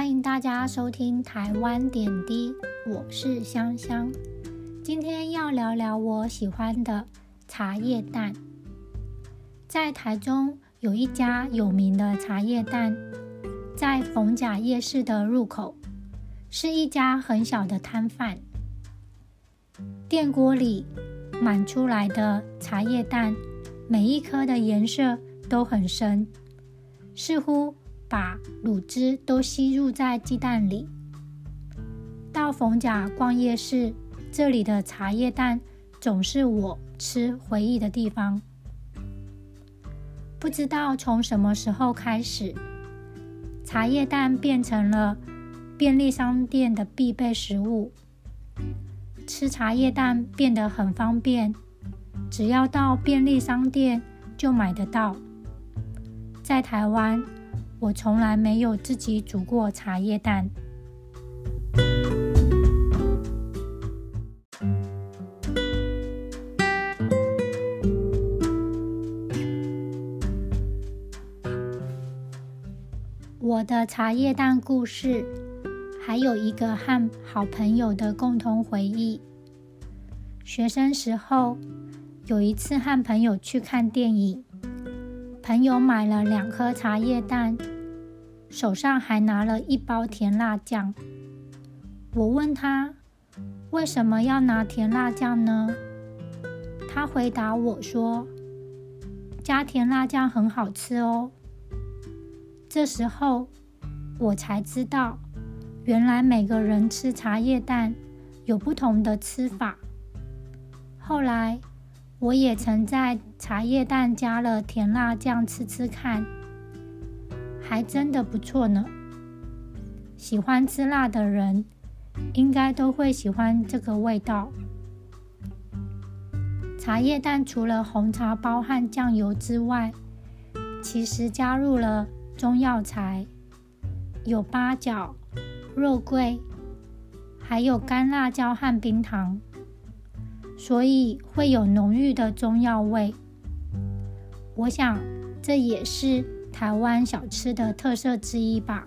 欢迎大家收听台湾点滴，我是香香。今天要聊聊我喜欢的茶叶蛋。在台中有一家有名的茶叶蛋，在逢甲夜市的入口，是一家很小的摊贩。电锅里满出来的茶叶蛋，每一颗的颜色都很深，似乎。把卤汁都吸入在鸡蛋里。到逢甲逛夜市，这里的茶叶蛋总是我吃回忆的地方。不知道从什么时候开始，茶叶蛋变成了便利商店的必备食物。吃茶叶蛋变得很方便，只要到便利商店就买得到。在台湾。我从来没有自己煮过茶叶蛋。我的茶叶蛋故事，还有一个和好朋友的共同回忆。学生时候，有一次和朋友去看电影。朋友买了两颗茶叶蛋，手上还拿了一包甜辣酱。我问他为什么要拿甜辣酱呢？他回答我说：“加甜辣酱很好吃哦。”这时候我才知道，原来每个人吃茶叶蛋有不同的吃法。后来。我也曾在茶叶蛋加了甜辣酱吃吃看，还真的不错呢。喜欢吃辣的人，应该都会喜欢这个味道。茶叶蛋除了红茶包和酱油之外，其实加入了中药材，有八角、肉桂，还有干辣椒和冰糖。所以会有浓郁的中药味。我想这也是台湾小吃的特色之一吧。